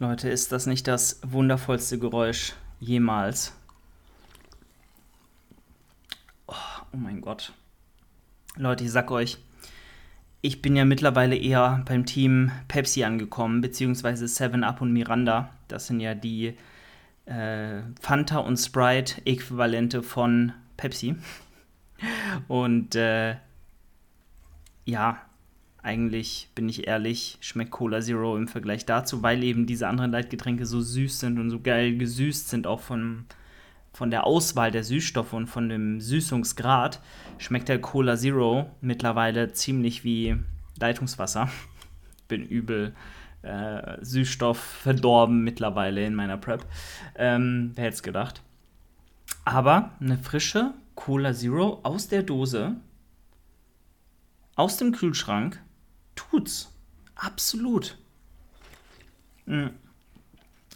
Leute, ist das nicht das wundervollste Geräusch jemals? Oh, oh mein Gott. Leute, ich sag euch, ich bin ja mittlerweile eher beim Team Pepsi angekommen, beziehungsweise 7-Up und Miranda. Das sind ja die äh, Fanta und Sprite-Äquivalente von Pepsi. Und äh, ja, eigentlich, bin ich ehrlich, schmeckt Cola Zero im Vergleich dazu, weil eben diese anderen Leitgetränke so süß sind und so geil gesüßt sind, auch von, von der Auswahl der Süßstoffe und von dem Süßungsgrad, schmeckt der Cola Zero mittlerweile ziemlich wie Leitungswasser. Bin übel äh, Süßstoff verdorben mittlerweile in meiner Prep. Ähm, wer hätte es gedacht? Aber eine frische Cola Zero aus der Dose, aus dem Kühlschrank, tut's. Absolut. Mhm.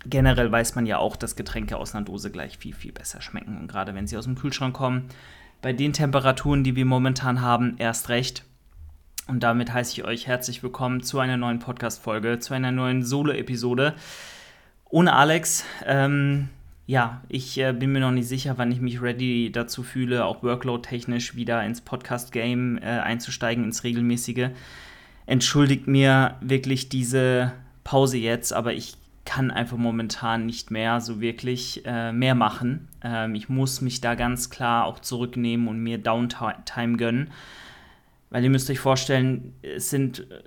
Generell weiß man ja auch, dass Getränke aus einer Dose gleich viel, viel besser schmecken. Und gerade wenn sie aus dem Kühlschrank kommen, bei den Temperaturen, die wir momentan haben, erst recht. Und damit heiße ich euch herzlich willkommen zu einer neuen Podcast-Folge, zu einer neuen Solo-Episode. Ohne Alex, ähm, ja, ich äh, bin mir noch nicht sicher, wann ich mich ready dazu fühle, auch workload-technisch wieder ins Podcast-Game äh, einzusteigen, ins regelmäßige. Entschuldigt mir wirklich diese Pause jetzt, aber ich kann einfach momentan nicht mehr so wirklich äh, mehr machen. Ähm, ich muss mich da ganz klar auch zurücknehmen und mir Downtime gönnen. Weil ihr müsst euch vorstellen, es sind äh,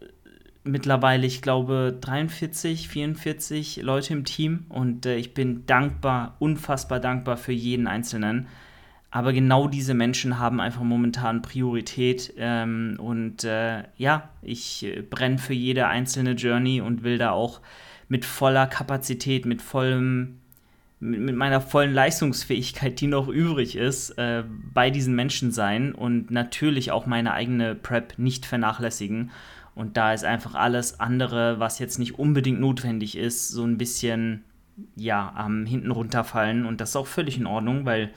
mittlerweile, ich glaube, 43, 44 Leute im Team und äh, ich bin dankbar, unfassbar dankbar für jeden Einzelnen. Aber genau diese Menschen haben einfach momentan Priorität ähm, und äh, ja, ich äh, brenne für jede einzelne Journey und will da auch mit voller Kapazität, mit vollem mit meiner vollen Leistungsfähigkeit, die noch übrig ist, äh, bei diesen Menschen sein und natürlich auch meine eigene Prep nicht vernachlässigen. Und da ist einfach alles andere, was jetzt nicht unbedingt notwendig ist, so ein bisschen, ja, am hinten runterfallen. Und das ist auch völlig in Ordnung, weil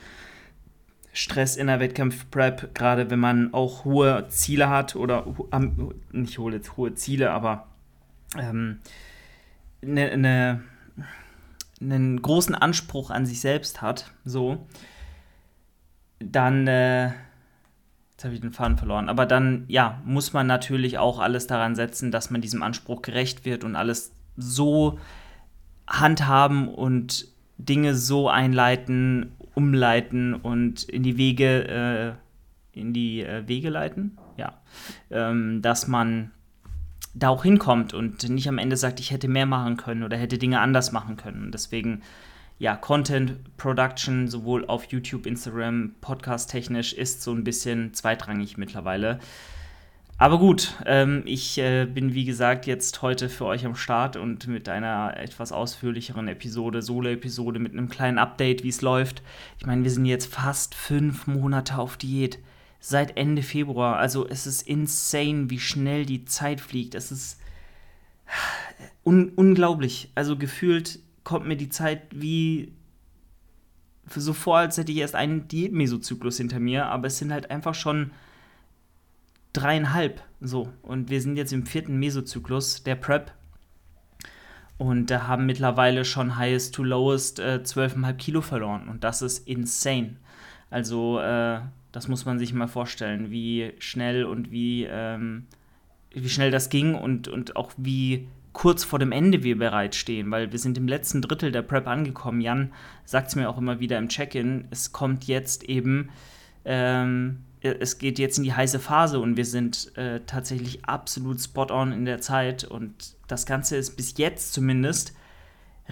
Stress in der Wettkampf-Prep, gerade wenn man auch hohe Ziele hat oder nicht hohe, hohe Ziele, aber ähm, ne, ne, einen großen Anspruch an sich selbst hat, so, dann äh, Jetzt habe ich den Faden verloren. Aber dann, ja, muss man natürlich auch alles daran setzen, dass man diesem Anspruch gerecht wird und alles so handhaben und Dinge so einleiten, umleiten und in die Wege, äh, in die äh, Wege leiten, ja, ähm, dass man da auch hinkommt und nicht am Ende sagt, ich hätte mehr machen können oder hätte Dinge anders machen können. Und deswegen ja, Content Production, sowohl auf YouTube, Instagram, Podcast technisch, ist so ein bisschen zweitrangig mittlerweile. Aber gut, ähm, ich äh, bin wie gesagt jetzt heute für euch am Start und mit einer etwas ausführlicheren Episode, Solo-Episode mit einem kleinen Update, wie es läuft. Ich meine, wir sind jetzt fast fünf Monate auf Diät. Seit Ende Februar. Also es ist insane, wie schnell die Zeit fliegt. Es ist un unglaublich. Also gefühlt kommt mir die Zeit wie so vor, als hätte ich erst einen Diät-Mesozyklus hinter mir, aber es sind halt einfach schon dreieinhalb so. Und wir sind jetzt im vierten Mesozyklus der Prep und da haben mittlerweile schon highest to lowest äh, 12,5 Kilo verloren und das ist insane. Also, äh, das muss man sich mal vorstellen, wie schnell und wie, ähm, wie schnell das ging und, und auch wie kurz vor dem Ende wir bereitstehen, weil wir sind im letzten Drittel der Prep angekommen. Jan sagt es mir auch immer wieder im Check-in, es kommt jetzt eben, ähm, es geht jetzt in die heiße Phase und wir sind äh, tatsächlich absolut spot-on in der Zeit und das Ganze ist bis jetzt zumindest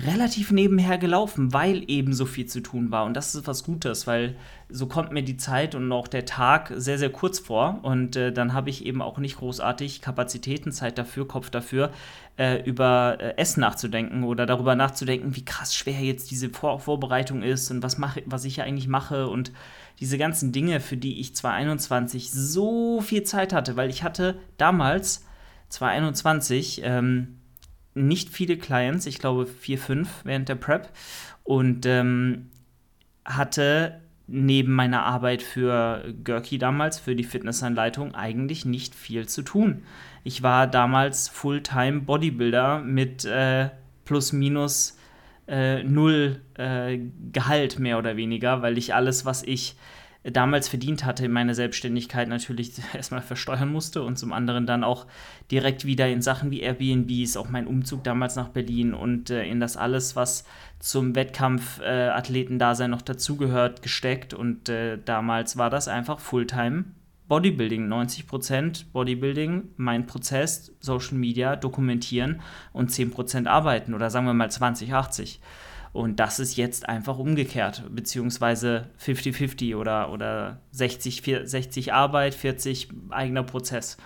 relativ nebenher gelaufen, weil eben so viel zu tun war. Und das ist was Gutes, weil so kommt mir die Zeit und auch der Tag sehr, sehr kurz vor. Und äh, dann habe ich eben auch nicht großartig Kapazitäten, Zeit dafür, Kopf dafür, äh, über äh, Essen nachzudenken oder darüber nachzudenken, wie krass schwer jetzt diese Vor Vorbereitung ist und was, mache, was ich ja eigentlich mache und diese ganzen Dinge, für die ich 2021 so viel Zeit hatte, weil ich hatte damals 2021 ähm, nicht viele Clients, ich glaube vier, fünf während der Prep und ähm, hatte neben meiner Arbeit für Görki damals, für die Fitnessanleitung, eigentlich nicht viel zu tun. Ich war damals Fulltime Bodybuilder mit äh, plus minus äh, null äh, Gehalt mehr oder weniger, weil ich alles, was ich damals verdient hatte in meiner Selbstständigkeit natürlich erstmal versteuern musste und zum anderen dann auch direkt wieder in Sachen wie Airbnbs, auch mein Umzug damals nach Berlin und äh, in das alles, was zum Wettkampf-Athletendasein äh, noch dazugehört, gesteckt. Und äh, damals war das einfach Fulltime Bodybuilding, 90% Bodybuilding, mein Prozess, Social Media, dokumentieren und 10% arbeiten oder sagen wir mal 20, 80. Und das ist jetzt einfach umgekehrt, beziehungsweise 50-50 oder, oder 60, 60 Arbeit, 40 eigener Prozess.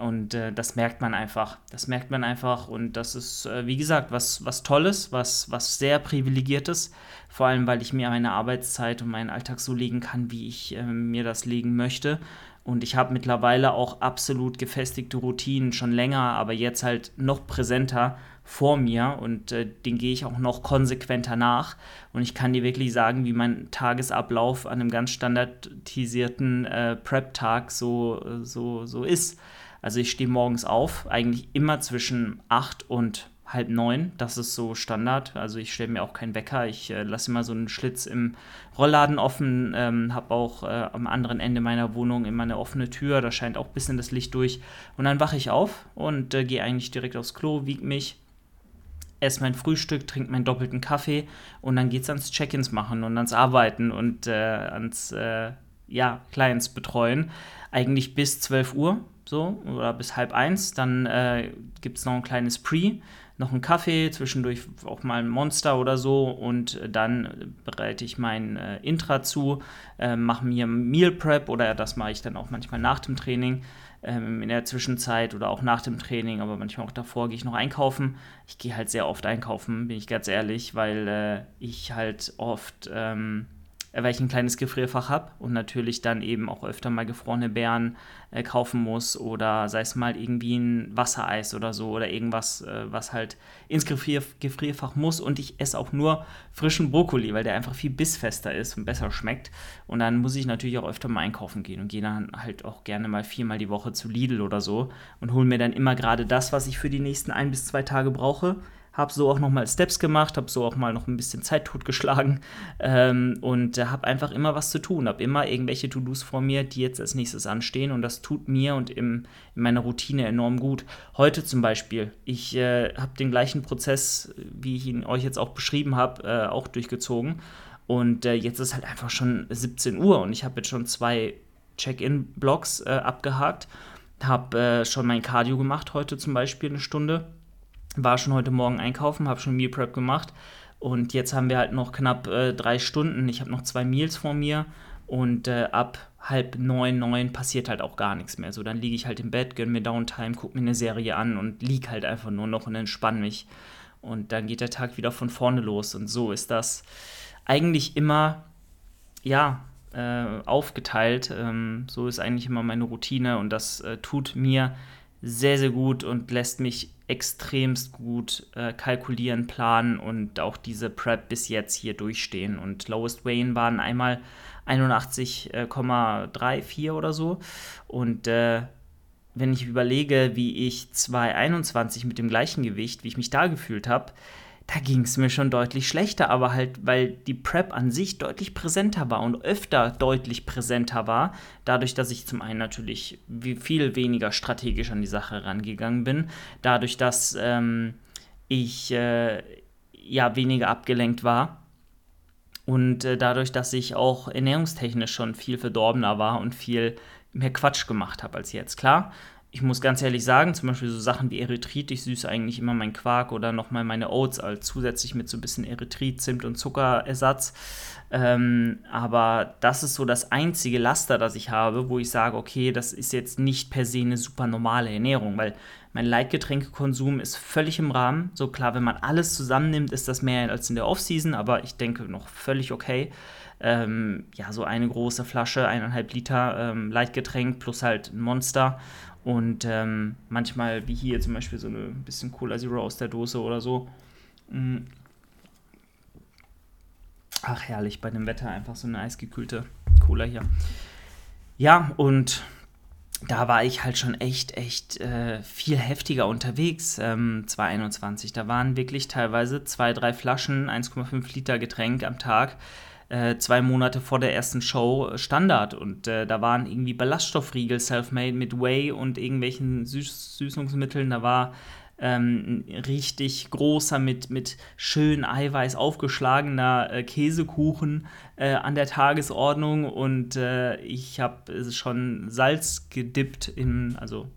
Und äh, das merkt man einfach. Das merkt man einfach. Und das ist, äh, wie gesagt, was, was Tolles, was, was sehr Privilegiertes. Vor allem, weil ich mir meine Arbeitszeit und meinen Alltag so legen kann, wie ich äh, mir das legen möchte. Und ich habe mittlerweile auch absolut gefestigte Routinen schon länger, aber jetzt halt noch präsenter vor mir und äh, den gehe ich auch noch konsequenter nach. Und ich kann dir wirklich sagen, wie mein Tagesablauf an einem ganz standardisierten äh, Prep-Tag so, so, so ist. Also ich stehe morgens auf, eigentlich immer zwischen 8 und halb neun. Das ist so Standard. Also ich stelle mir auch keinen Wecker. Ich äh, lasse immer so einen Schlitz im Rollladen offen. Ähm, habe auch äh, am anderen Ende meiner Wohnung immer eine offene Tür. Da scheint auch ein bisschen das Licht durch. Und dann wache ich auf und äh, gehe eigentlich direkt aufs Klo, wiege mich, esse mein Frühstück, trinke meinen doppelten Kaffee und dann geht es ans Check-ins machen und ans Arbeiten und äh, ans äh, ja, Clients betreuen. Eigentlich bis 12 Uhr so oder bis halb eins. Dann äh, gibt es noch ein kleines Pre noch einen Kaffee, zwischendurch auch mal ein Monster oder so und dann bereite ich mein äh, Intra zu, äh, mache mir Meal Prep oder das mache ich dann auch manchmal nach dem Training ähm, in der Zwischenzeit oder auch nach dem Training, aber manchmal auch davor gehe ich noch einkaufen. Ich gehe halt sehr oft einkaufen, bin ich ganz ehrlich, weil äh, ich halt oft ähm, äh, weil ich ein kleines Gefrierfach habe und natürlich dann eben auch öfter mal gefrorene Beeren äh, kaufen muss oder sei es mal irgendwie ein Wassereis oder so oder irgendwas, äh, was halt ins Gefrier Gefrierfach muss und ich esse auch nur frischen Brokkoli, weil der einfach viel bissfester ist und besser schmeckt. Und dann muss ich natürlich auch öfter mal einkaufen gehen und gehe dann halt auch gerne mal viermal die Woche zu Lidl oder so und hole mir dann immer gerade das, was ich für die nächsten ein bis zwei Tage brauche habe so auch nochmal Steps gemacht, habe so auch mal noch ein bisschen Zeit totgeschlagen ähm, und äh, habe einfach immer was zu tun, habe immer irgendwelche To-Dos vor mir, die jetzt als nächstes anstehen und das tut mir und im, in meiner Routine enorm gut. Heute zum Beispiel, ich äh, habe den gleichen Prozess, wie ich ihn euch jetzt auch beschrieben habe, äh, auch durchgezogen. Und äh, jetzt ist halt einfach schon 17 Uhr und ich habe jetzt schon zwei Check-in-Blocks äh, abgehakt, habe äh, schon mein Cardio gemacht heute zum Beispiel eine Stunde war schon heute Morgen einkaufen, habe schon Meal Prep gemacht und jetzt haben wir halt noch knapp äh, drei Stunden. Ich habe noch zwei Meals vor mir und äh, ab halb neun, neun passiert halt auch gar nichts mehr. So, dann liege ich halt im Bett, gönne mir Downtime, gucke mir eine Serie an und liege halt einfach nur noch und entspanne mich. Und dann geht der Tag wieder von vorne los. Und so ist das eigentlich immer, ja, äh, aufgeteilt. Ähm, so ist eigentlich immer meine Routine und das äh, tut mir sehr, sehr gut und lässt mich extremst gut äh, kalkulieren, planen und auch diese Prep bis jetzt hier durchstehen. Und Lowest Wayne waren einmal 81,34 oder so. Und äh, wenn ich überlege, wie ich 221 mit dem gleichen Gewicht, wie ich mich da gefühlt habe, da ging es mir schon deutlich schlechter, aber halt, weil die Prep an sich deutlich präsenter war und öfter deutlich präsenter war, dadurch, dass ich zum einen natürlich viel weniger strategisch an die Sache rangegangen bin, dadurch, dass ähm, ich äh, ja weniger abgelenkt war und äh, dadurch, dass ich auch ernährungstechnisch schon viel verdorbener war und viel mehr Quatsch gemacht habe als jetzt. Klar, ich muss ganz ehrlich sagen, zum Beispiel so Sachen wie Erythrit, ich süße eigentlich immer meinen Quark oder nochmal meine Oats als zusätzlich mit so ein bisschen Erythrit, Zimt und Zuckerersatz. Ähm, aber das ist so das einzige Laster, das ich habe, wo ich sage, okay, das ist jetzt nicht per se eine super normale Ernährung, weil mein Leitgetränkekonsum ist völlig im Rahmen. So klar, wenn man alles zusammennimmt, ist das mehr als in der Offseason, aber ich denke noch völlig okay. Ähm, ja, so eine große Flasche, eineinhalb Liter ähm, Leitgetränk plus halt ein Monster und ähm, manchmal, wie hier zum Beispiel, so ein bisschen Cola Zero aus der Dose oder so. Mm. Ach, herrlich, bei dem Wetter einfach so eine eisgekühlte Cola hier. Ja, und da war ich halt schon echt, echt äh, viel heftiger unterwegs, ähm, 2021. Da waren wirklich teilweise zwei, drei Flaschen, 1,5 Liter Getränk am Tag, äh, zwei Monate vor der ersten Show Standard. Und äh, da waren irgendwie Ballaststoffriegel, Selfmade mit Whey und irgendwelchen Süß Süßungsmitteln. Da war ähm, richtig großer, mit, mit schön Eiweiß aufgeschlagener äh, Käsekuchen äh, an der Tagesordnung und äh, ich habe schon Salz gedippt in, also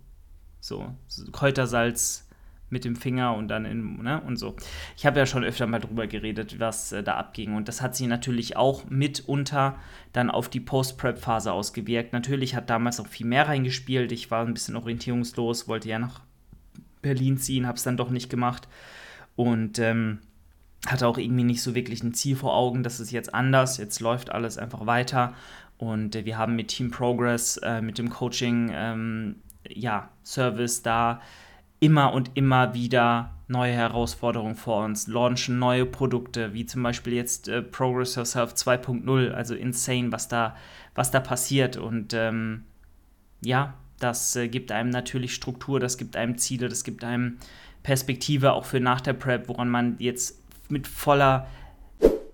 so Kräutersalz mit dem Finger und dann in, ne, und so. Ich habe ja schon öfter mal drüber geredet, was äh, da abging. Und das hat sich natürlich auch mitunter dann auf die Post-Prep-Phase ausgewirkt. Natürlich hat damals auch viel mehr reingespielt. Ich war ein bisschen orientierungslos, wollte ja nach Berlin ziehen, habe es dann doch nicht gemacht und ähm, hatte auch irgendwie nicht so wirklich ein Ziel vor Augen, das ist jetzt anders, jetzt läuft alles einfach weiter und äh, wir haben mit Team Progress, äh, mit dem Coaching, ähm, ja, Service da immer und immer wieder neue Herausforderungen vor uns, launchen neue Produkte, wie zum Beispiel jetzt äh, Progress Yourself 2.0, also insane, was da, was da passiert. Und ähm, ja, das äh, gibt einem natürlich Struktur, das gibt einem Ziele, das gibt einem Perspektive auch für nach der Prep, woran man jetzt mit voller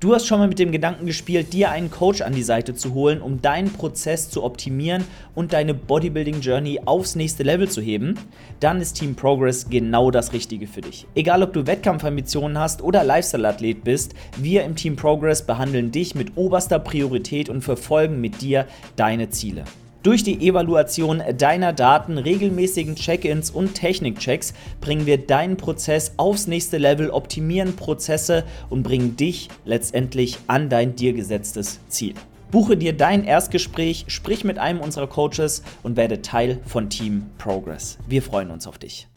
Du hast schon mal mit dem Gedanken gespielt, dir einen Coach an die Seite zu holen, um deinen Prozess zu optimieren und deine Bodybuilding Journey aufs nächste Level zu heben? Dann ist Team Progress genau das Richtige für dich. Egal ob du Wettkampfambitionen hast oder Lifestyle-Athlet bist, wir im Team Progress behandeln dich mit oberster Priorität und verfolgen mit dir deine Ziele. Durch die Evaluation deiner Daten, regelmäßigen Check-ins und Technikchecks bringen wir deinen Prozess aufs nächste Level, optimieren Prozesse und bringen dich letztendlich an dein dir gesetztes Ziel. Buche dir dein Erstgespräch, sprich mit einem unserer Coaches und werde Teil von Team Progress. Wir freuen uns auf dich.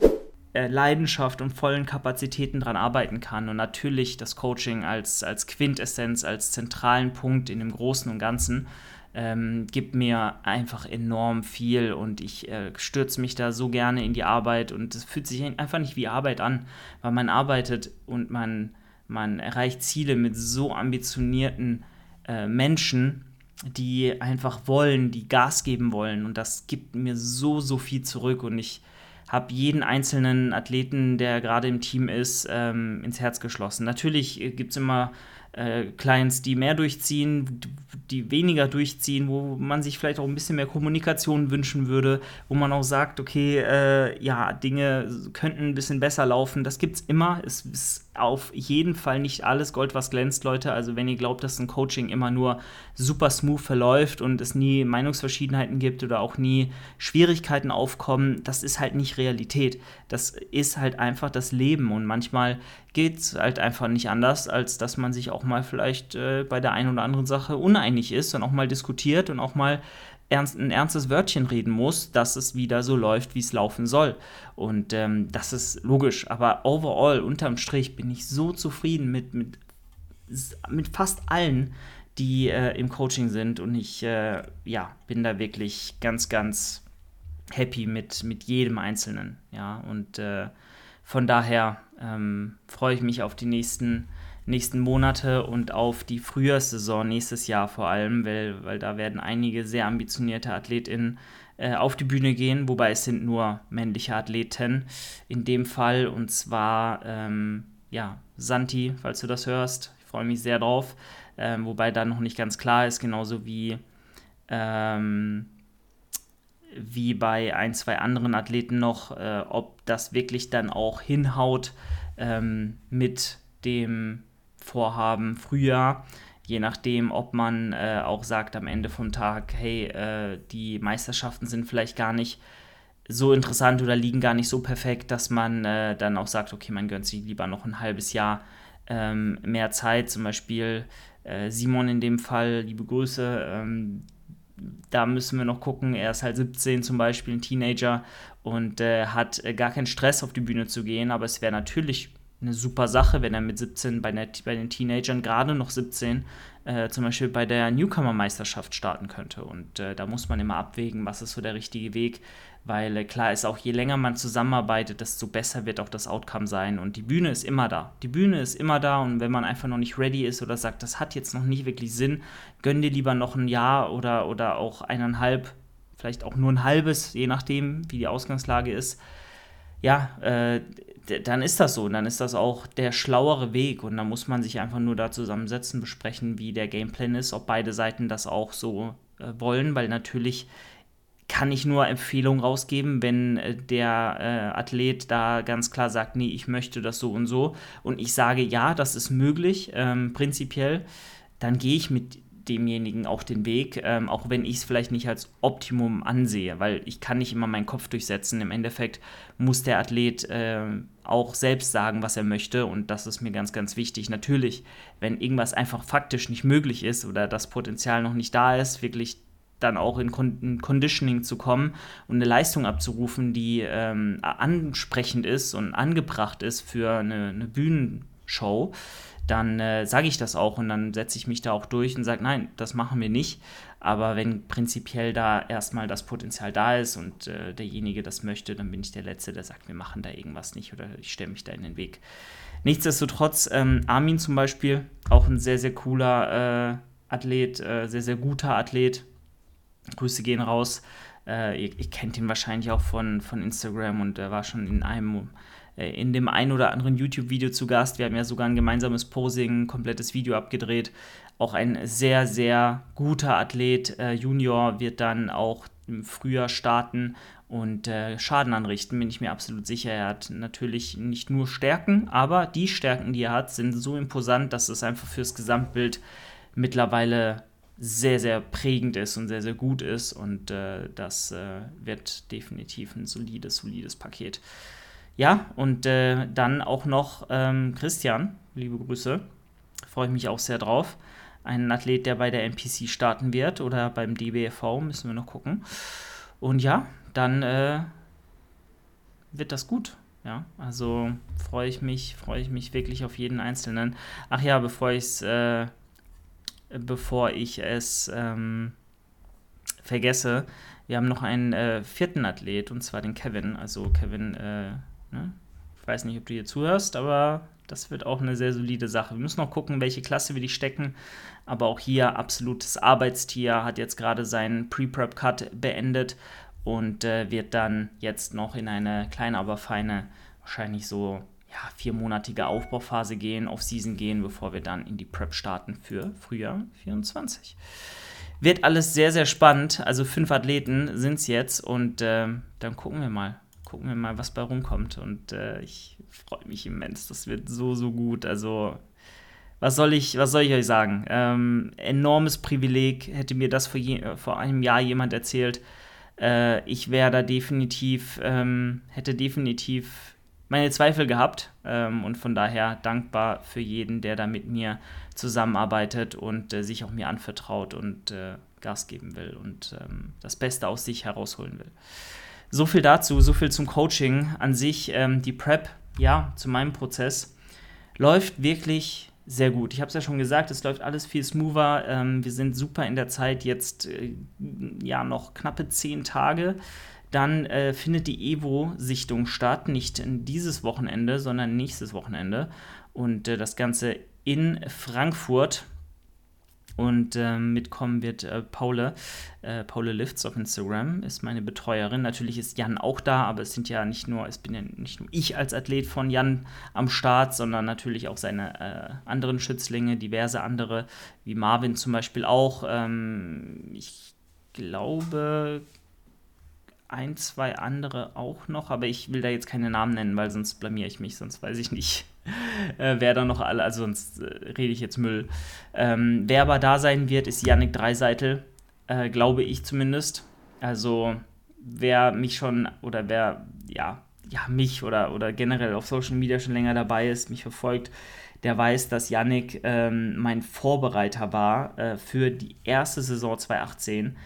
Leidenschaft und vollen Kapazitäten daran arbeiten kann und natürlich das Coaching als, als Quintessenz, als zentralen Punkt in dem Großen und Ganzen ähm, gibt mir einfach enorm viel und ich äh, stürze mich da so gerne in die Arbeit und es fühlt sich einfach nicht wie Arbeit an, weil man arbeitet und man, man erreicht Ziele mit so ambitionierten äh, Menschen, die einfach wollen, die Gas geben wollen und das gibt mir so, so viel zurück und ich habe jeden einzelnen Athleten, der gerade im Team ist, ähm, ins Herz geschlossen. Natürlich äh, gibt es immer äh, Clients, die mehr durchziehen, die weniger durchziehen, wo man sich vielleicht auch ein bisschen mehr Kommunikation wünschen würde, wo man auch sagt, okay, äh, ja, Dinge könnten ein bisschen besser laufen. Das gibt es immer. Es ist auf jeden Fall nicht alles Gold, was glänzt, Leute. Also wenn ihr glaubt, dass ein Coaching immer nur super smooth verläuft und es nie Meinungsverschiedenheiten gibt oder auch nie Schwierigkeiten aufkommen, das ist halt nicht Realität. Das ist halt einfach das Leben und manchmal geht es halt einfach nicht anders, als dass man sich auch mal vielleicht äh, bei der einen oder anderen Sache uneinig ist und auch mal diskutiert und auch mal ernst, ein ernstes Wörtchen reden muss, dass es wieder so läuft, wie es laufen soll. Und ähm, das ist logisch. Aber overall, unterm Strich, bin ich so zufrieden mit, mit, mit fast allen, die äh, im Coaching sind. Und ich äh, ja, bin da wirklich ganz, ganz happy mit, mit jedem Einzelnen. Ja, und äh, von daher ähm, freue ich mich auf die nächsten nächsten Monate und auf die Frühjahrssaison nächstes Jahr vor allem, weil, weil da werden einige sehr ambitionierte AthletInnen äh, auf die Bühne gehen, wobei es sind nur männliche Athleten in dem Fall. Und zwar, ähm, ja, Santi, falls du das hörst, ich freue mich sehr drauf, ähm, wobei da noch nicht ganz klar ist, genauso wie ähm, wie bei ein, zwei anderen Athleten noch, äh, ob das wirklich dann auch hinhaut ähm, mit dem Vorhaben früher, je nachdem, ob man äh, auch sagt am Ende vom Tag, hey, äh, die Meisterschaften sind vielleicht gar nicht so interessant oder liegen gar nicht so perfekt, dass man äh, dann auch sagt, okay, man gönnt sich lieber noch ein halbes Jahr ähm, mehr Zeit. Zum Beispiel äh, Simon in dem Fall, liebe Grüße. Ähm, da müssen wir noch gucken. Er ist halt 17 zum Beispiel, ein Teenager und äh, hat äh, gar keinen Stress auf die Bühne zu gehen, aber es wäre natürlich eine super Sache, wenn er mit 17 bei, der, bei den Teenagern, gerade noch 17, äh, zum Beispiel bei der Newcomer-Meisterschaft starten könnte. Und äh, da muss man immer abwägen, was ist so der richtige Weg, weil äh, klar ist auch, je länger man zusammenarbeitet, desto besser wird auch das Outcome sein. Und die Bühne ist immer da. Die Bühne ist immer da und wenn man einfach noch nicht ready ist oder sagt, das hat jetzt noch nicht wirklich Sinn, gönn dir lieber noch ein Jahr oder, oder auch eineinhalb vielleicht auch nur ein halbes, je nachdem, wie die Ausgangslage ist, ja, äh, dann ist das so. Und dann ist das auch der schlauere Weg. Und dann muss man sich einfach nur da zusammensetzen, besprechen, wie der Gameplan ist, ob beide Seiten das auch so äh, wollen, weil natürlich kann ich nur Empfehlungen rausgeben, wenn äh, der äh, Athlet da ganz klar sagt, nee, ich möchte das so und so und ich sage, ja, das ist möglich, ähm, prinzipiell, dann gehe ich mit demjenigen auch den Weg, ähm, auch wenn ich es vielleicht nicht als Optimum ansehe, weil ich kann nicht immer meinen Kopf durchsetzen. Im Endeffekt muss der Athlet äh, auch selbst sagen, was er möchte und das ist mir ganz, ganz wichtig. Natürlich, wenn irgendwas einfach faktisch nicht möglich ist oder das Potenzial noch nicht da ist, wirklich dann auch in, Con Conditioning zu kommen und eine Leistung abzurufen, die ähm, ansprechend ist und angebracht ist für eine, eine Bühnenshow, dann äh, sage ich das auch und dann setze ich mich da auch durch und sage, nein, das machen wir nicht. Aber wenn prinzipiell da erstmal das Potenzial da ist und äh, derjenige das möchte, dann bin ich der Letzte, der sagt, wir machen da irgendwas nicht oder ich stelle mich da in den Weg. Nichtsdestotrotz, ähm, Armin zum Beispiel, auch ein sehr, sehr cooler äh, Athlet, äh, sehr, sehr guter Athlet, Grüße gehen raus. Äh, ihr, ihr, kennt ihn wahrscheinlich auch von, von Instagram und er war schon in einem in dem ein oder anderen YouTube-Video zu Gast. Wir haben ja sogar ein gemeinsames Posing, ein komplettes Video abgedreht. Auch ein sehr, sehr guter Athlet. Äh, Junior wird dann auch im Frühjahr starten und äh, Schaden anrichten, bin ich mir absolut sicher. Er hat natürlich nicht nur Stärken, aber die Stärken, die er hat, sind so imposant, dass es einfach fürs Gesamtbild mittlerweile sehr, sehr prägend ist und sehr, sehr gut ist. Und äh, das äh, wird definitiv ein solides, solides Paket. Ja, und äh, dann auch noch ähm, Christian, liebe Grüße. Freue ich mich auch sehr drauf. Ein Athlet, der bei der NPC starten wird oder beim DBFV, müssen wir noch gucken. Und ja, dann äh, wird das gut. Ja, also freue ich mich, freue ich mich wirklich auf jeden Einzelnen. Ach ja, bevor ich es äh, bevor ich es ähm, vergesse. Wir haben noch einen äh, vierten Athlet, und zwar den Kevin. Also Kevin, äh, ne? ich weiß nicht, ob du hier zuhörst, aber das wird auch eine sehr solide Sache. Wir müssen noch gucken, welche Klasse wir dich stecken. Aber auch hier absolutes Arbeitstier, hat jetzt gerade seinen Pre-Prep-Cut beendet und äh, wird dann jetzt noch in eine kleine, aber feine, wahrscheinlich so ja, viermonatige Aufbauphase gehen, auf Season gehen, bevor wir dann in die Prep starten für Frühjahr 24. Wird alles sehr, sehr spannend. Also fünf Athleten sind es jetzt und äh, dann gucken wir mal. Gucken wir mal, was bei rumkommt. Und äh, ich freue mich immens. Das wird so, so gut. Also, was soll ich, was soll ich euch sagen? Ähm, enormes Privileg. Hätte mir das vor, je, vor einem Jahr jemand erzählt. Äh, ich wäre da definitiv, ähm, hätte definitiv meine Zweifel gehabt ähm, und von daher dankbar für jeden, der da mit mir zusammenarbeitet und äh, sich auch mir anvertraut und äh, Gas geben will und ähm, das Beste aus sich herausholen will. So viel dazu, so viel zum Coaching an sich. Ähm, die Prep, ja, zu meinem Prozess läuft wirklich sehr gut. Ich habe es ja schon gesagt, es läuft alles viel smoother. Ähm, wir sind super in der Zeit, jetzt äh, ja noch knappe zehn Tage dann äh, findet die Evo-Sichtung statt, nicht dieses Wochenende, sondern nächstes Wochenende. Und äh, das Ganze in Frankfurt. Und äh, mitkommen wird äh, Paule. Äh, Paule Lifts auf Instagram ist meine Betreuerin. Natürlich ist Jan auch da, aber es sind ja nicht nur, es bin ja nicht nur ich als Athlet von Jan am Start, sondern natürlich auch seine äh, anderen Schützlinge, diverse andere, wie Marvin zum Beispiel auch. Ähm, ich glaube, ein, zwei andere auch noch, aber ich will da jetzt keine Namen nennen, weil sonst blamier ich mich, sonst weiß ich nicht, äh, wer da noch alle, also sonst äh, rede ich jetzt Müll. Ähm, wer aber da sein wird, ist Yannick Dreiseitel, äh, glaube ich zumindest. Also wer mich schon oder wer, ja, ja, mich oder, oder generell auf Social Media schon länger dabei ist, mich verfolgt, der weiß, dass Yannick ähm, mein Vorbereiter war äh, für die erste Saison 2018.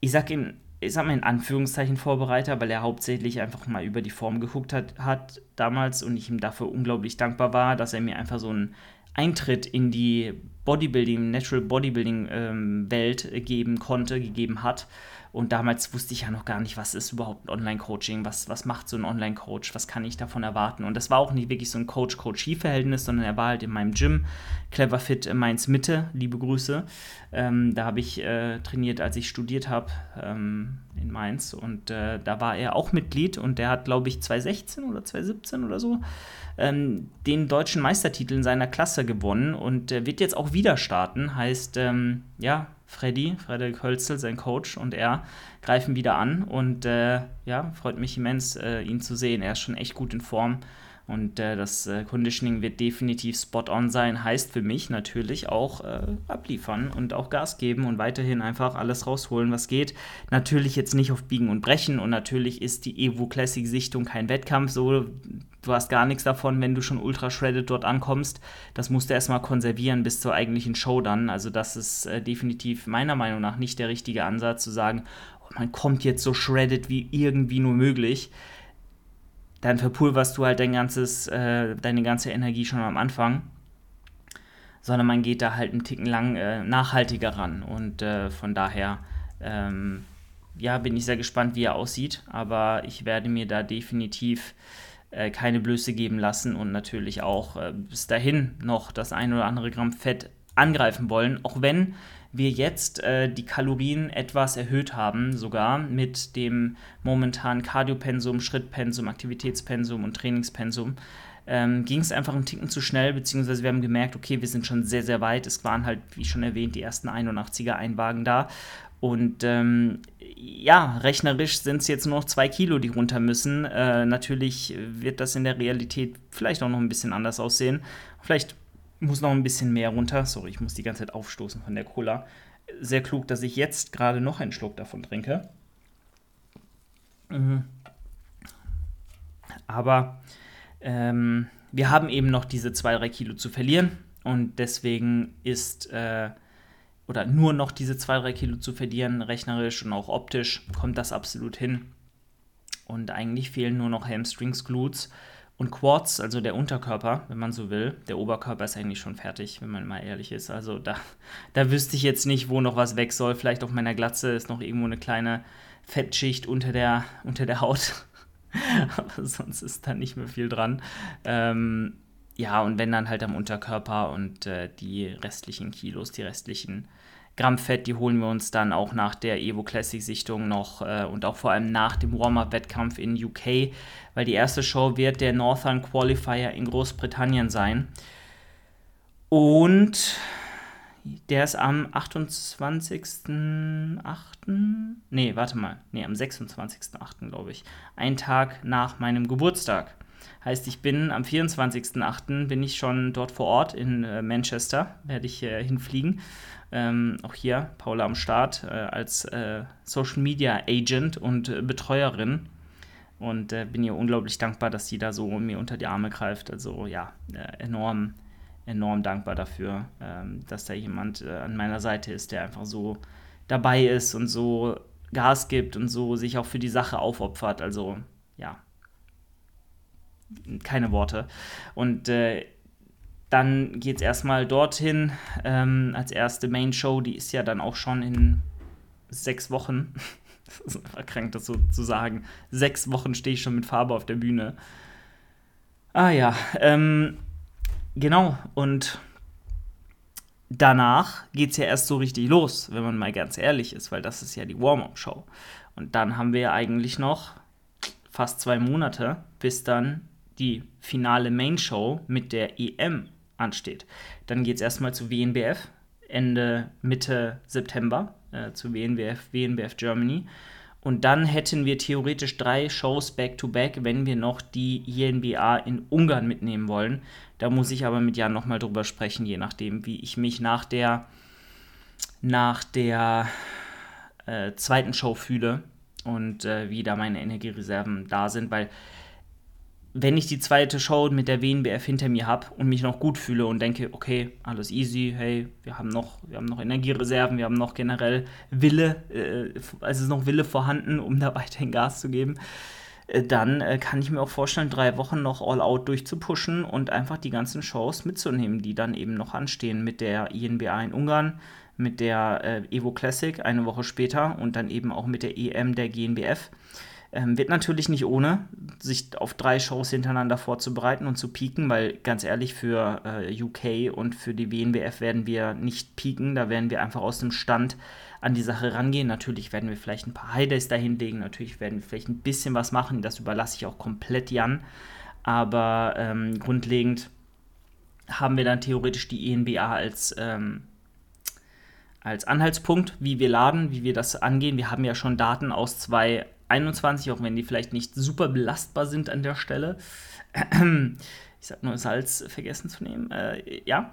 Ich sag ihm ich sag mal in Anführungszeichen Vorbereiter, weil er hauptsächlich einfach mal über die Form geguckt hat, hat damals und ich ihm dafür unglaublich dankbar war, dass er mir einfach so einen Eintritt in die Bodybuilding, Natural Bodybuilding ähm, Welt geben konnte, gegeben hat. Und damals wusste ich ja noch gar nicht, was ist überhaupt Online-Coaching, was, was macht so ein Online-Coach, was kann ich davon erwarten. Und das war auch nicht wirklich so ein Coach-Coachie-Verhältnis, sondern er war halt in meinem Gym, Clever Fit Mainz Mitte, liebe Grüße. Ähm, da habe ich äh, trainiert, als ich studiert habe ähm, in Mainz. Und äh, da war er auch Mitglied und der hat, glaube ich, 2016 oder 2017 oder so ähm, den deutschen Meistertitel in seiner Klasse gewonnen und äh, wird jetzt auch wieder starten. Heißt, ähm, ja, Freddy, Frederik Hölzel, sein Coach und er greifen wieder an und äh, ja, freut mich immens, äh, ihn zu sehen. Er ist schon echt gut in Form und äh, das äh, Conditioning wird definitiv spot on sein. Heißt für mich natürlich auch äh, abliefern und auch Gas geben und weiterhin einfach alles rausholen, was geht. Natürlich jetzt nicht auf Biegen und Brechen und natürlich ist die Evo Classic Sichtung kein Wettkampf. So, du hast gar nichts davon, wenn du schon ultra shredded dort ankommst. Das musst du erstmal konservieren bis zur eigentlichen Show dann. Also, das ist äh, definitiv meiner Meinung nach nicht der richtige Ansatz zu sagen, oh, man kommt jetzt so shredded wie irgendwie nur möglich dann verpulverst du halt dein ganzes, äh, deine ganze Energie schon am Anfang. Sondern man geht da halt einen Ticken lang äh, nachhaltiger ran. Und äh, von daher, ähm, ja, bin ich sehr gespannt, wie er aussieht. Aber ich werde mir da definitiv äh, keine Blöße geben lassen und natürlich auch äh, bis dahin noch das ein oder andere Gramm Fett angreifen wollen. Auch wenn wir jetzt äh, die Kalorien etwas erhöht haben, sogar mit dem momentanen Cardiopensum, Schrittpensum, Aktivitätspensum und Trainingspensum. Ähm, ging es einfach einen Ticken zu schnell, beziehungsweise wir haben gemerkt, okay, wir sind schon sehr, sehr weit. Es waren halt, wie schon erwähnt, die ersten 81er Einwagen da. Und ähm, ja, rechnerisch sind es jetzt nur noch zwei Kilo, die runter müssen. Äh, natürlich wird das in der Realität vielleicht auch noch ein bisschen anders aussehen. Vielleicht muss noch ein bisschen mehr runter. Sorry, ich muss die ganze Zeit aufstoßen von der Cola. Sehr klug, dass ich jetzt gerade noch einen Schluck davon trinke. Mhm. Aber ähm, wir haben eben noch diese 2-3 Kilo zu verlieren. Und deswegen ist, äh, oder nur noch diese 2-3 Kilo zu verlieren, rechnerisch und auch optisch, kommt das absolut hin. Und eigentlich fehlen nur noch Hamstrings, Glutes und Quads, also der Unterkörper, wenn man so will. Der Oberkörper ist eigentlich schon fertig, wenn man mal ehrlich ist. Also da, da wüsste ich jetzt nicht, wo noch was weg soll. Vielleicht auf meiner Glatze ist noch irgendwo eine kleine Fettschicht unter der, unter der Haut. Aber sonst ist da nicht mehr viel dran. Ähm, ja, und wenn dann halt am Unterkörper und äh, die restlichen Kilos, die restlichen Gramm Fett, die holen wir uns dann auch nach der Evo Classic Sichtung noch äh, und auch vor allem nach dem Warm-Up-Wettkampf in UK, weil die erste Show wird der Northern Qualifier in Großbritannien sein. Und der ist am 28.08. Nee, warte mal. Nee, am 26.08. glaube ich. Ein Tag nach meinem Geburtstag. Heißt, ich bin am 24.08. bin ich schon dort vor Ort in äh, Manchester, werde ich äh, hinfliegen ähm, auch hier Paula am Start äh, als äh, Social Media Agent und äh, Betreuerin. Und äh, bin ihr unglaublich dankbar, dass sie da so mir unter die Arme greift. Also ja, äh, enorm, enorm dankbar dafür, ähm, dass da jemand äh, an meiner Seite ist, der einfach so dabei ist und so Gas gibt und so sich auch für die Sache aufopfert. Also ja, keine Worte. Und äh, dann geht es erstmal dorthin ähm, als erste Main Show. Die ist ja dann auch schon in sechs Wochen. das ist krank, das so zu sagen. Sechs Wochen stehe ich schon mit Farbe auf der Bühne. Ah ja, ähm, genau. Und danach geht es ja erst so richtig los, wenn man mal ganz ehrlich ist, weil das ist ja die Warm-Up-Show. Und dann haben wir ja eigentlich noch fast zwei Monate, bis dann die finale Main Show mit der EM ansteht. Dann geht es erstmal zu WNBF Ende, Mitte September äh, zu WNBF, WNBF Germany. Und dann hätten wir theoretisch drei Shows back-to-back, -back, wenn wir noch die INBA in Ungarn mitnehmen wollen. Da muss ich aber mit Jan nochmal drüber sprechen, je nachdem, wie ich mich nach der, nach der äh, zweiten Show fühle und äh, wie da meine Energiereserven da sind, weil wenn ich die zweite Show mit der WNBF hinter mir habe und mich noch gut fühle und denke, okay, alles easy, hey, wir haben noch, wir haben noch Energiereserven, wir haben noch generell Wille, äh, also ist noch Wille vorhanden, um da weiterhin Gas zu geben, äh, dann äh, kann ich mir auch vorstellen, drei Wochen noch all out durchzupushen und einfach die ganzen Shows mitzunehmen, die dann eben noch anstehen mit der INBA in Ungarn, mit der äh, Evo Classic eine Woche später und dann eben auch mit der EM der GNBF. Ähm, wird natürlich nicht ohne, sich auf drei Shows hintereinander vorzubereiten und zu pieken, weil ganz ehrlich, für äh, UK und für die WNBF werden wir nicht pieken, da werden wir einfach aus dem Stand an die Sache rangehen. Natürlich werden wir vielleicht ein paar Highdays dahinlegen, natürlich werden wir vielleicht ein bisschen was machen, das überlasse ich auch komplett Jan, aber ähm, grundlegend haben wir dann theoretisch die ENBA als ähm, als Anhaltspunkt, wie wir laden, wie wir das angehen. Wir haben ja schon Daten aus 2021, auch wenn die vielleicht nicht super belastbar sind an der Stelle. Ich sag nur Salz vergessen zu nehmen. Äh, ja.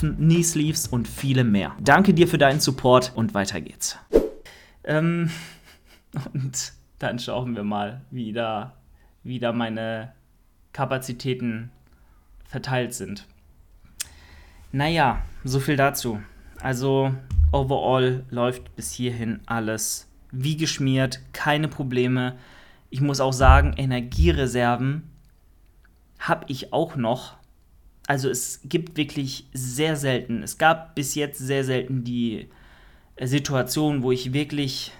Hilfen, Knee Sleeves und viele mehr. Danke dir für deinen Support und weiter geht's. Ähm, und dann schauen wir mal, wie da, wie da meine Kapazitäten verteilt sind. Naja, so viel dazu. Also, overall läuft bis hierhin alles wie geschmiert, keine Probleme. Ich muss auch sagen, Energiereserven habe ich auch noch also es gibt wirklich sehr selten, es gab bis jetzt sehr selten die äh, Situation, wo ich wirklich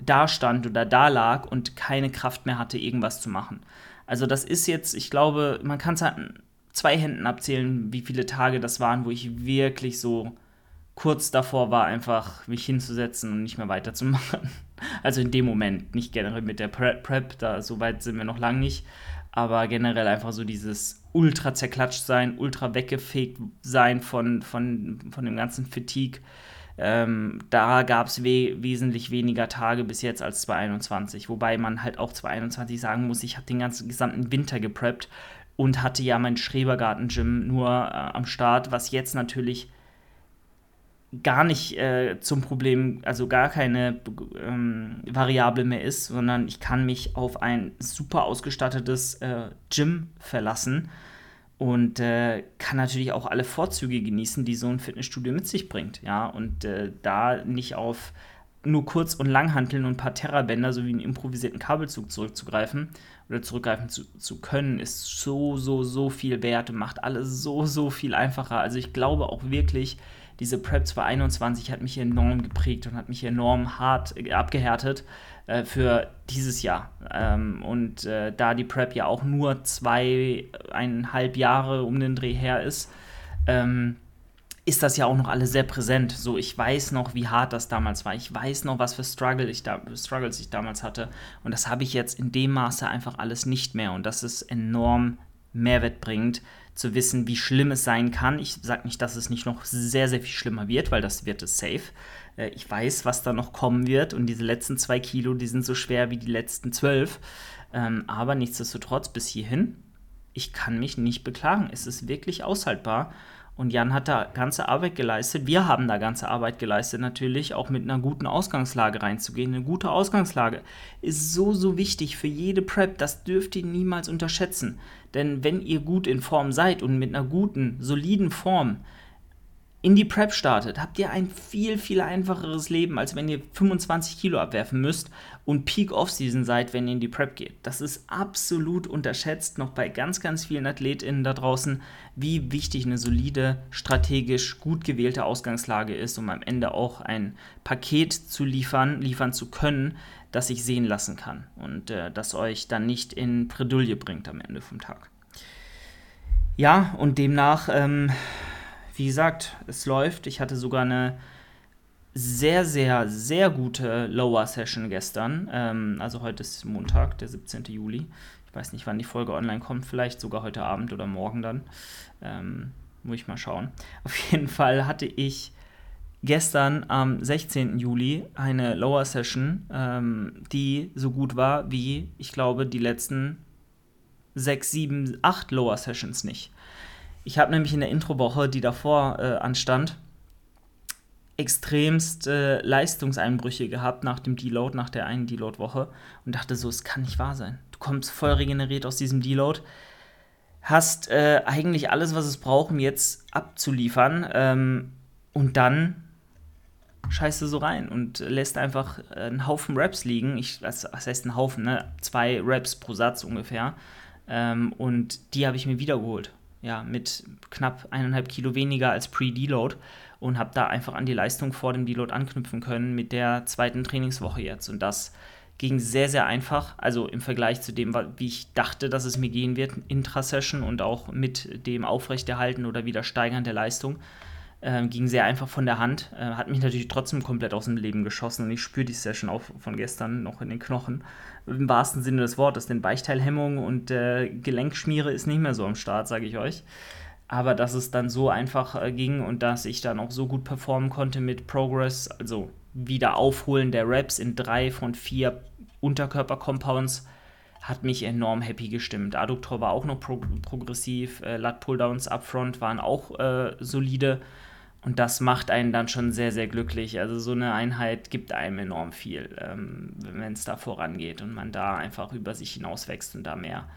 da stand oder da lag und keine Kraft mehr hatte, irgendwas zu machen. Also das ist jetzt, ich glaube, man kann es an zwei Händen abzählen, wie viele Tage das waren, wo ich wirklich so kurz davor war, einfach mich hinzusetzen und nicht mehr weiterzumachen. Also in dem Moment, nicht generell mit der Prep, da so weit sind wir noch lang nicht, aber generell einfach so dieses ultra zerklatscht sein, ultra weggefegt sein von, von, von dem ganzen Fatigue. Ähm, da gab es we wesentlich weniger Tage bis jetzt als 2021. Wobei man halt auch 2021 sagen muss, ich habe den ganzen gesamten Winter gepreppt und hatte ja mein Schrebergarten-Gym nur äh, am Start, was jetzt natürlich gar nicht äh, zum Problem, also gar keine ähm, Variable mehr ist, sondern ich kann mich auf ein super ausgestattetes äh, Gym verlassen und äh, kann natürlich auch alle Vorzüge genießen, die so ein Fitnessstudio mit sich bringt. Ja, und äh, da nicht auf nur Kurz- und Langhanteln und ein paar Terrabänder sowie einen improvisierten Kabelzug zurückzugreifen oder zurückgreifen zu, zu können, ist so, so, so viel wert und macht alles so, so viel einfacher. Also ich glaube auch wirklich, diese Prep 2021 hat mich enorm geprägt und hat mich enorm hart äh, abgehärtet äh, dieses Jahr. Ähm, und äh, da die Prep ja auch nur zweieinhalb Jahre um den Dreh her ist, ähm, ist das ja auch noch alles sehr präsent. So, ich weiß noch, wie hart das damals war. Ich weiß noch, was für Struggle ich da, Struggles ich damals hatte. Und das habe ich jetzt in dem Maße einfach alles nicht mehr. Und das ist enorm Mehrwert bringt, zu wissen, wie schlimm es sein kann. Ich sage nicht, dass es nicht noch sehr, sehr viel schlimmer wird, weil das wird es safe. Äh, ich weiß, was da noch kommen wird und diese letzten zwei Kilo, die sind so schwer wie die letzten zwölf. Ähm, aber nichtsdestotrotz, bis hierhin, ich kann mich nicht beklagen. Es ist wirklich aushaltbar. Und Jan hat da ganze Arbeit geleistet. Wir haben da ganze Arbeit geleistet, natürlich auch mit einer guten Ausgangslage reinzugehen. Eine gute Ausgangslage ist so, so wichtig für jede Prep. Das dürft ihr niemals unterschätzen. Denn wenn ihr gut in Form seid und mit einer guten, soliden Form in die Prep startet, habt ihr ein viel, viel einfacheres Leben, als wenn ihr 25 Kilo abwerfen müsst und Peak Off-Season seid, wenn ihr in die Prep geht. Das ist absolut unterschätzt, noch bei ganz, ganz vielen AthletInnen da draußen, wie wichtig eine solide, strategisch gut gewählte Ausgangslage ist, um am Ende auch ein Paket zu liefern, liefern zu können, das sich sehen lassen kann und äh, das euch dann nicht in Bredouille bringt am Ende vom Tag. Ja, und demnach ähm, wie gesagt, es läuft. Ich hatte sogar eine sehr, sehr, sehr gute Lower Session gestern. Ähm, also heute ist Montag, der 17. Juli. Ich weiß nicht, wann die Folge online kommt. Vielleicht sogar heute Abend oder morgen dann. Ähm, muss ich mal schauen. Auf jeden Fall hatte ich gestern am 16. Juli eine Lower Session, ähm, die so gut war wie, ich glaube, die letzten 6, 7, 8 Lower Sessions nicht. Ich habe nämlich in der Introwoche, die davor äh, anstand, extremst äh, Leistungseinbrüche gehabt nach dem Deload, nach der einen Deload-Woche und dachte so, es kann nicht wahr sein. Du kommst voll regeneriert aus diesem Deload, hast äh, eigentlich alles, was es braucht, um jetzt abzuliefern ähm, und dann scheißt du so rein und lässt einfach einen Haufen Raps liegen. Ich, was, was heißt ein Haufen, ne? Zwei Raps pro Satz ungefähr. Ähm, und die habe ich mir wiedergeholt. Ja, mit knapp eineinhalb Kilo weniger als Pre-Deload und habe da einfach an die Leistung vor dem Deload anknüpfen können mit der zweiten Trainingswoche jetzt. Und das ging sehr, sehr einfach. Also im Vergleich zu dem, wie ich dachte, dass es mir gehen wird, Intra-Session und auch mit dem Aufrechterhalten oder wieder Steigern der Leistung. Äh, ging sehr einfach von der Hand. Äh, hat mich natürlich trotzdem komplett aus dem Leben geschossen und ich spüre die Session auch von gestern noch in den Knochen. Im wahrsten Sinne des Wortes, denn Weichteilhemmung und äh, Gelenkschmiere ist nicht mehr so am Start, sage ich euch. Aber dass es dann so einfach äh, ging und dass ich dann auch so gut performen konnte mit Progress, also wieder aufholen der Raps in drei von vier Unterkörper-Compounds, hat mich enorm happy gestimmt. Adduktor war auch noch pro progressiv, äh, Lat-Pulldowns upfront waren auch äh, solide und das macht einen dann schon sehr, sehr glücklich. Also so eine Einheit gibt einem enorm viel, ähm, wenn es da vorangeht und man da einfach über sich hinauswächst und da mehr,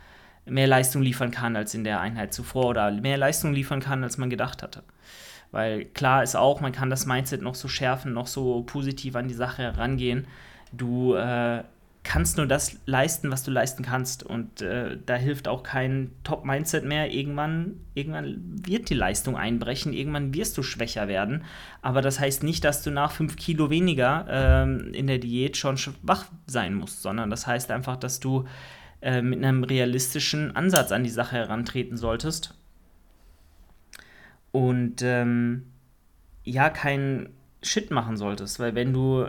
mehr Leistung liefern kann als in der Einheit zuvor oder mehr Leistung liefern kann, als man gedacht hatte. Weil klar ist auch, man kann das Mindset noch so schärfen, noch so positiv an die Sache herangehen. Du äh, kannst nur das leisten, was du leisten kannst. Und äh, da hilft auch kein Top-Mindset mehr. Irgendwann, irgendwann wird die Leistung einbrechen, irgendwann wirst du schwächer werden. Aber das heißt nicht, dass du nach fünf Kilo weniger ähm, in der Diät schon schwach sein musst, sondern das heißt einfach, dass du äh, mit einem realistischen Ansatz an die Sache herantreten solltest. Und ähm, ja, keinen Shit machen solltest, weil wenn du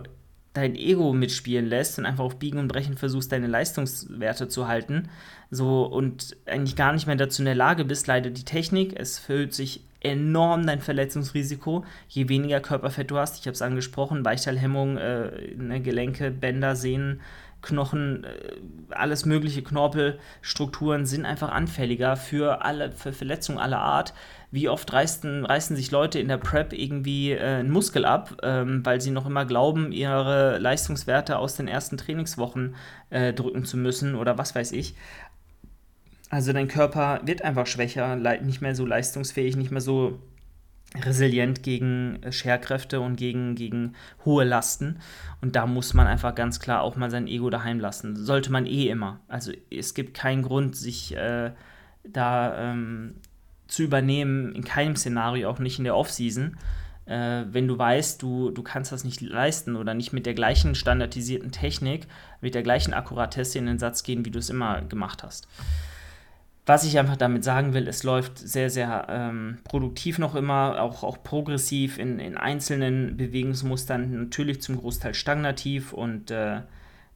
dein Ego mitspielen lässt und einfach auf Biegen und Brechen versuchst, deine Leistungswerte zu halten, so und eigentlich gar nicht mehr dazu in der Lage bist, leidet die Technik, es erhöht sich enorm dein Verletzungsrisiko, je weniger Körperfett du hast. Ich habe es angesprochen, Weichteilhemmung, äh, ne, Gelenke, Bänder, Sehnen, Knochen, äh, alles mögliche Knorpelstrukturen sind einfach anfälliger für alle für Verletzungen aller Art. Wie oft reißen, reißen sich Leute in der Prep irgendwie äh, einen Muskel ab, ähm, weil sie noch immer glauben, ihre Leistungswerte aus den ersten Trainingswochen äh, drücken zu müssen oder was weiß ich. Also dein Körper wird einfach schwächer, nicht mehr so leistungsfähig, nicht mehr so resilient gegen äh, Scherkräfte und gegen, gegen hohe Lasten. Und da muss man einfach ganz klar auch mal sein Ego daheim lassen. Sollte man eh immer. Also es gibt keinen Grund, sich äh, da ähm, zu übernehmen, in keinem Szenario, auch nicht in der Offseason. Äh, wenn du weißt, du, du kannst das nicht leisten oder nicht mit der gleichen standardisierten Technik, mit der gleichen Akkuratesse in den Satz gehen, wie du es immer gemacht hast was ich einfach damit sagen will, es läuft sehr, sehr ähm, produktiv noch immer, auch, auch progressiv in, in einzelnen Bewegungsmustern, natürlich zum Großteil stagnativ und äh,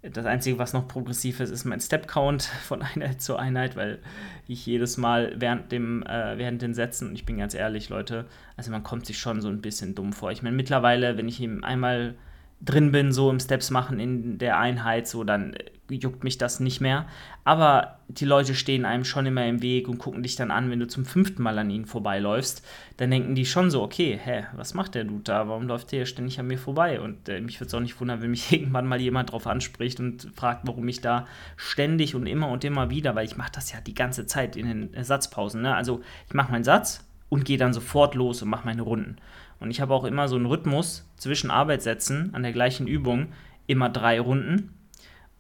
das Einzige, was noch progressiv ist, ist mein Step-Count von Einheit zu Einheit, weil ich jedes Mal während, dem, äh, während den Sätzen, und ich bin ganz ehrlich, Leute, also man kommt sich schon so ein bisschen dumm vor. Ich meine, mittlerweile, wenn ich ihm einmal drin bin, so im Steps machen in der Einheit, so dann äh, juckt mich das nicht mehr. Aber die Leute stehen einem schon immer im Weg und gucken dich dann an, wenn du zum fünften Mal an ihnen vorbeiläufst. Dann denken die schon so, okay, hä, was macht der Dude da? Warum läuft der ständig an mir vorbei? Und äh, mich würde es auch nicht wundern, wenn mich irgendwann mal jemand drauf anspricht und fragt, warum ich da ständig und immer und immer wieder, weil ich mache das ja die ganze Zeit in den Satzpausen. Ne? Also ich mache meinen Satz und gehe dann sofort los und mache meine Runden. Und ich habe auch immer so einen Rhythmus zwischen Arbeitssätzen an der gleichen Übung, immer drei Runden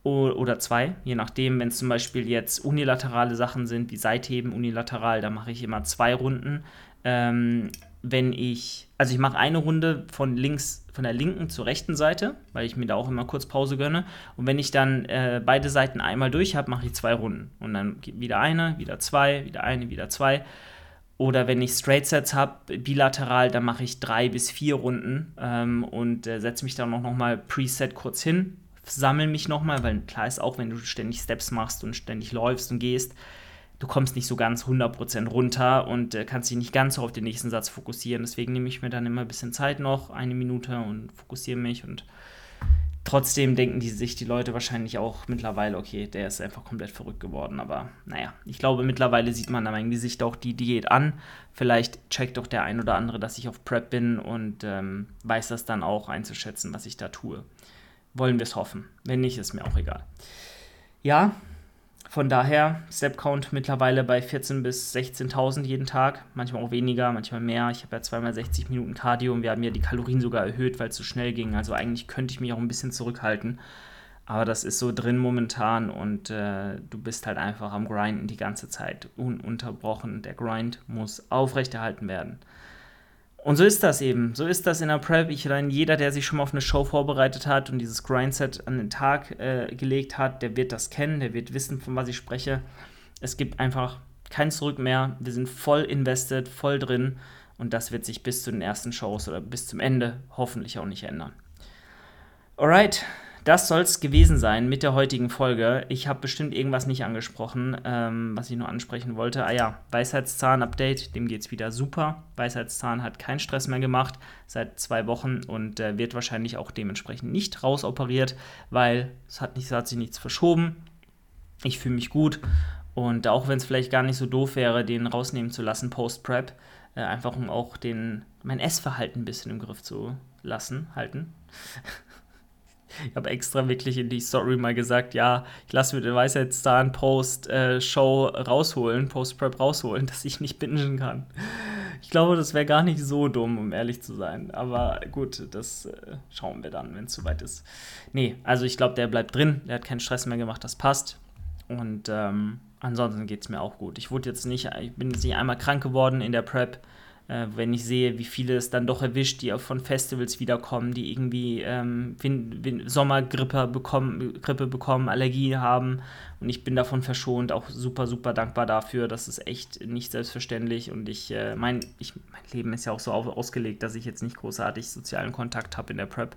oder zwei, je nachdem, wenn es zum Beispiel jetzt unilaterale Sachen sind, wie Seitheben unilateral, da mache ich immer zwei Runden. Ähm, wenn ich, also ich mache eine Runde von links, von der linken zur rechten Seite, weil ich mir da auch immer kurz Pause gönne. Und wenn ich dann äh, beide Seiten einmal durch habe, mache ich zwei Runden. Und dann wieder eine, wieder zwei, wieder eine, wieder zwei. Oder wenn ich Straight Sets habe, bilateral, dann mache ich drei bis vier Runden ähm, und äh, setze mich dann auch nochmal Preset kurz hin, sammle mich nochmal, weil klar ist auch, wenn du ständig Steps machst und ständig läufst und gehst, du kommst nicht so ganz 100% runter und äh, kannst dich nicht ganz so auf den nächsten Satz fokussieren. Deswegen nehme ich mir dann immer ein bisschen Zeit noch, eine Minute und fokussiere mich und trotzdem denken die sich die Leute wahrscheinlich auch mittlerweile, okay, der ist einfach komplett verrückt geworden. Aber naja, ich glaube, mittlerweile sieht man an meinem Gesicht auch die Diät an. Vielleicht checkt doch der ein oder andere, dass ich auf Prep bin und ähm, weiß das dann auch einzuschätzen, was ich da tue. Wollen wir es hoffen. Wenn nicht, ist mir auch egal. Ja, von daher, Step Count mittlerweile bei 14.000 bis 16.000 jeden Tag, manchmal auch weniger, manchmal mehr. Ich habe ja zweimal 60 Minuten Cardio und wir haben ja die Kalorien sogar erhöht, weil es so schnell ging. Also eigentlich könnte ich mich auch ein bisschen zurückhalten. Aber das ist so drin momentan und äh, du bist halt einfach am Grinden die ganze Zeit ununterbrochen. Der Grind muss aufrechterhalten werden. Und so ist das eben. So ist das in der Prep. Ich meine, jeder, der sich schon mal auf eine Show vorbereitet hat und dieses Grindset an den Tag äh, gelegt hat, der wird das kennen, der wird wissen, von was ich spreche. Es gibt einfach kein Zurück mehr. Wir sind voll invested, voll drin. Und das wird sich bis zu den ersten Shows oder bis zum Ende hoffentlich auch nicht ändern. Alright, das soll es gewesen sein mit der heutigen Folge. Ich habe bestimmt irgendwas nicht angesprochen, ähm, was ich nur ansprechen wollte. Ah ja, Weisheitszahn-Update, dem geht es wieder super. Weisheitszahn hat keinen Stress mehr gemacht seit zwei Wochen und äh, wird wahrscheinlich auch dementsprechend nicht rausoperiert, weil es hat, nicht, es hat sich nichts verschoben. Ich fühle mich gut und auch wenn es vielleicht gar nicht so doof wäre, den rausnehmen zu lassen post-Prep, äh, einfach um auch den, mein Essverhalten ein bisschen im Griff zu lassen, halten. Ich habe extra wirklich in die Story mal gesagt, ja, ich lasse mir den Weisheitszahn Post-Show äh, rausholen, Post-Prep rausholen, dass ich nicht bingen kann. Ich glaube, das wäre gar nicht so dumm, um ehrlich zu sein. Aber gut, das äh, schauen wir dann, wenn es soweit ist. Nee, also ich glaube, der bleibt drin. Der hat keinen Stress mehr gemacht, das passt. Und ähm, ansonsten geht es mir auch gut. Ich wurde jetzt nicht, ich bin jetzt nicht einmal krank geworden in der Prep äh, wenn ich sehe, wie viele es dann doch erwischt, die von Festivals wiederkommen, die irgendwie ähm, Sommergrippe bekommen, Grippe bekommen, Allergie haben. Und ich bin davon verschont, auch super, super dankbar dafür. Das ist echt nicht selbstverständlich. Und ich, äh, mein, ich, mein Leben ist ja auch so ausgelegt, dass ich jetzt nicht großartig sozialen Kontakt habe in der Prep,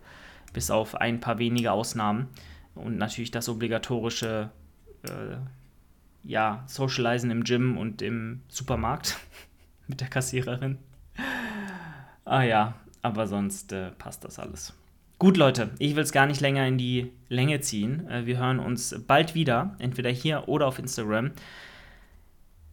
bis auf ein paar wenige Ausnahmen. Und natürlich das obligatorische äh, ja, Socializen im Gym und im Supermarkt mit der Kassiererin. Ah ja, aber sonst äh, passt das alles. Gut, Leute, ich will es gar nicht länger in die Länge ziehen. Äh, wir hören uns bald wieder, entweder hier oder auf Instagram.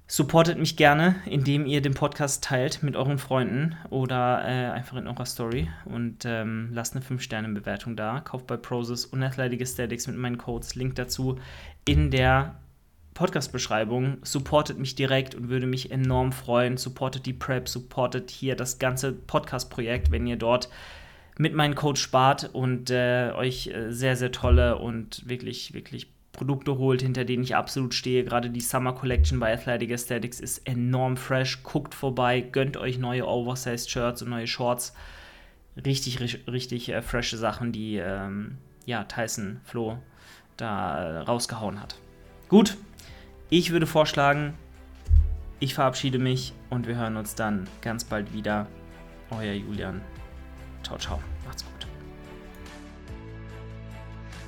Supportet mich gerne, indem ihr den Podcast teilt mit euren Freunden oder äh, einfach in eurer Story und ähm, lasst eine 5-Sterne-Bewertung da. Kauft bei Prozess und Athletic mit meinen Codes. Link dazu in der Podcast-Beschreibung. Supportet mich direkt und würde mich enorm freuen. Supportet die Prep, supportet hier das ganze Podcast-Projekt, wenn ihr dort mit meinem Code spart und äh, euch äh, sehr, sehr tolle und wirklich, wirklich Produkte holt, hinter denen ich absolut stehe. Gerade die Summer Collection bei Athletic Aesthetics ist enorm fresh. Guckt vorbei, gönnt euch neue Oversized Shirts und neue Shorts. Richtig, richtig, richtig äh, frische Sachen, die ähm, ja, Tyson Flo da äh, rausgehauen hat. Gut, ich würde vorschlagen, ich verabschiede mich und wir hören uns dann ganz bald wieder. Euer Julian. Ciao, ciao.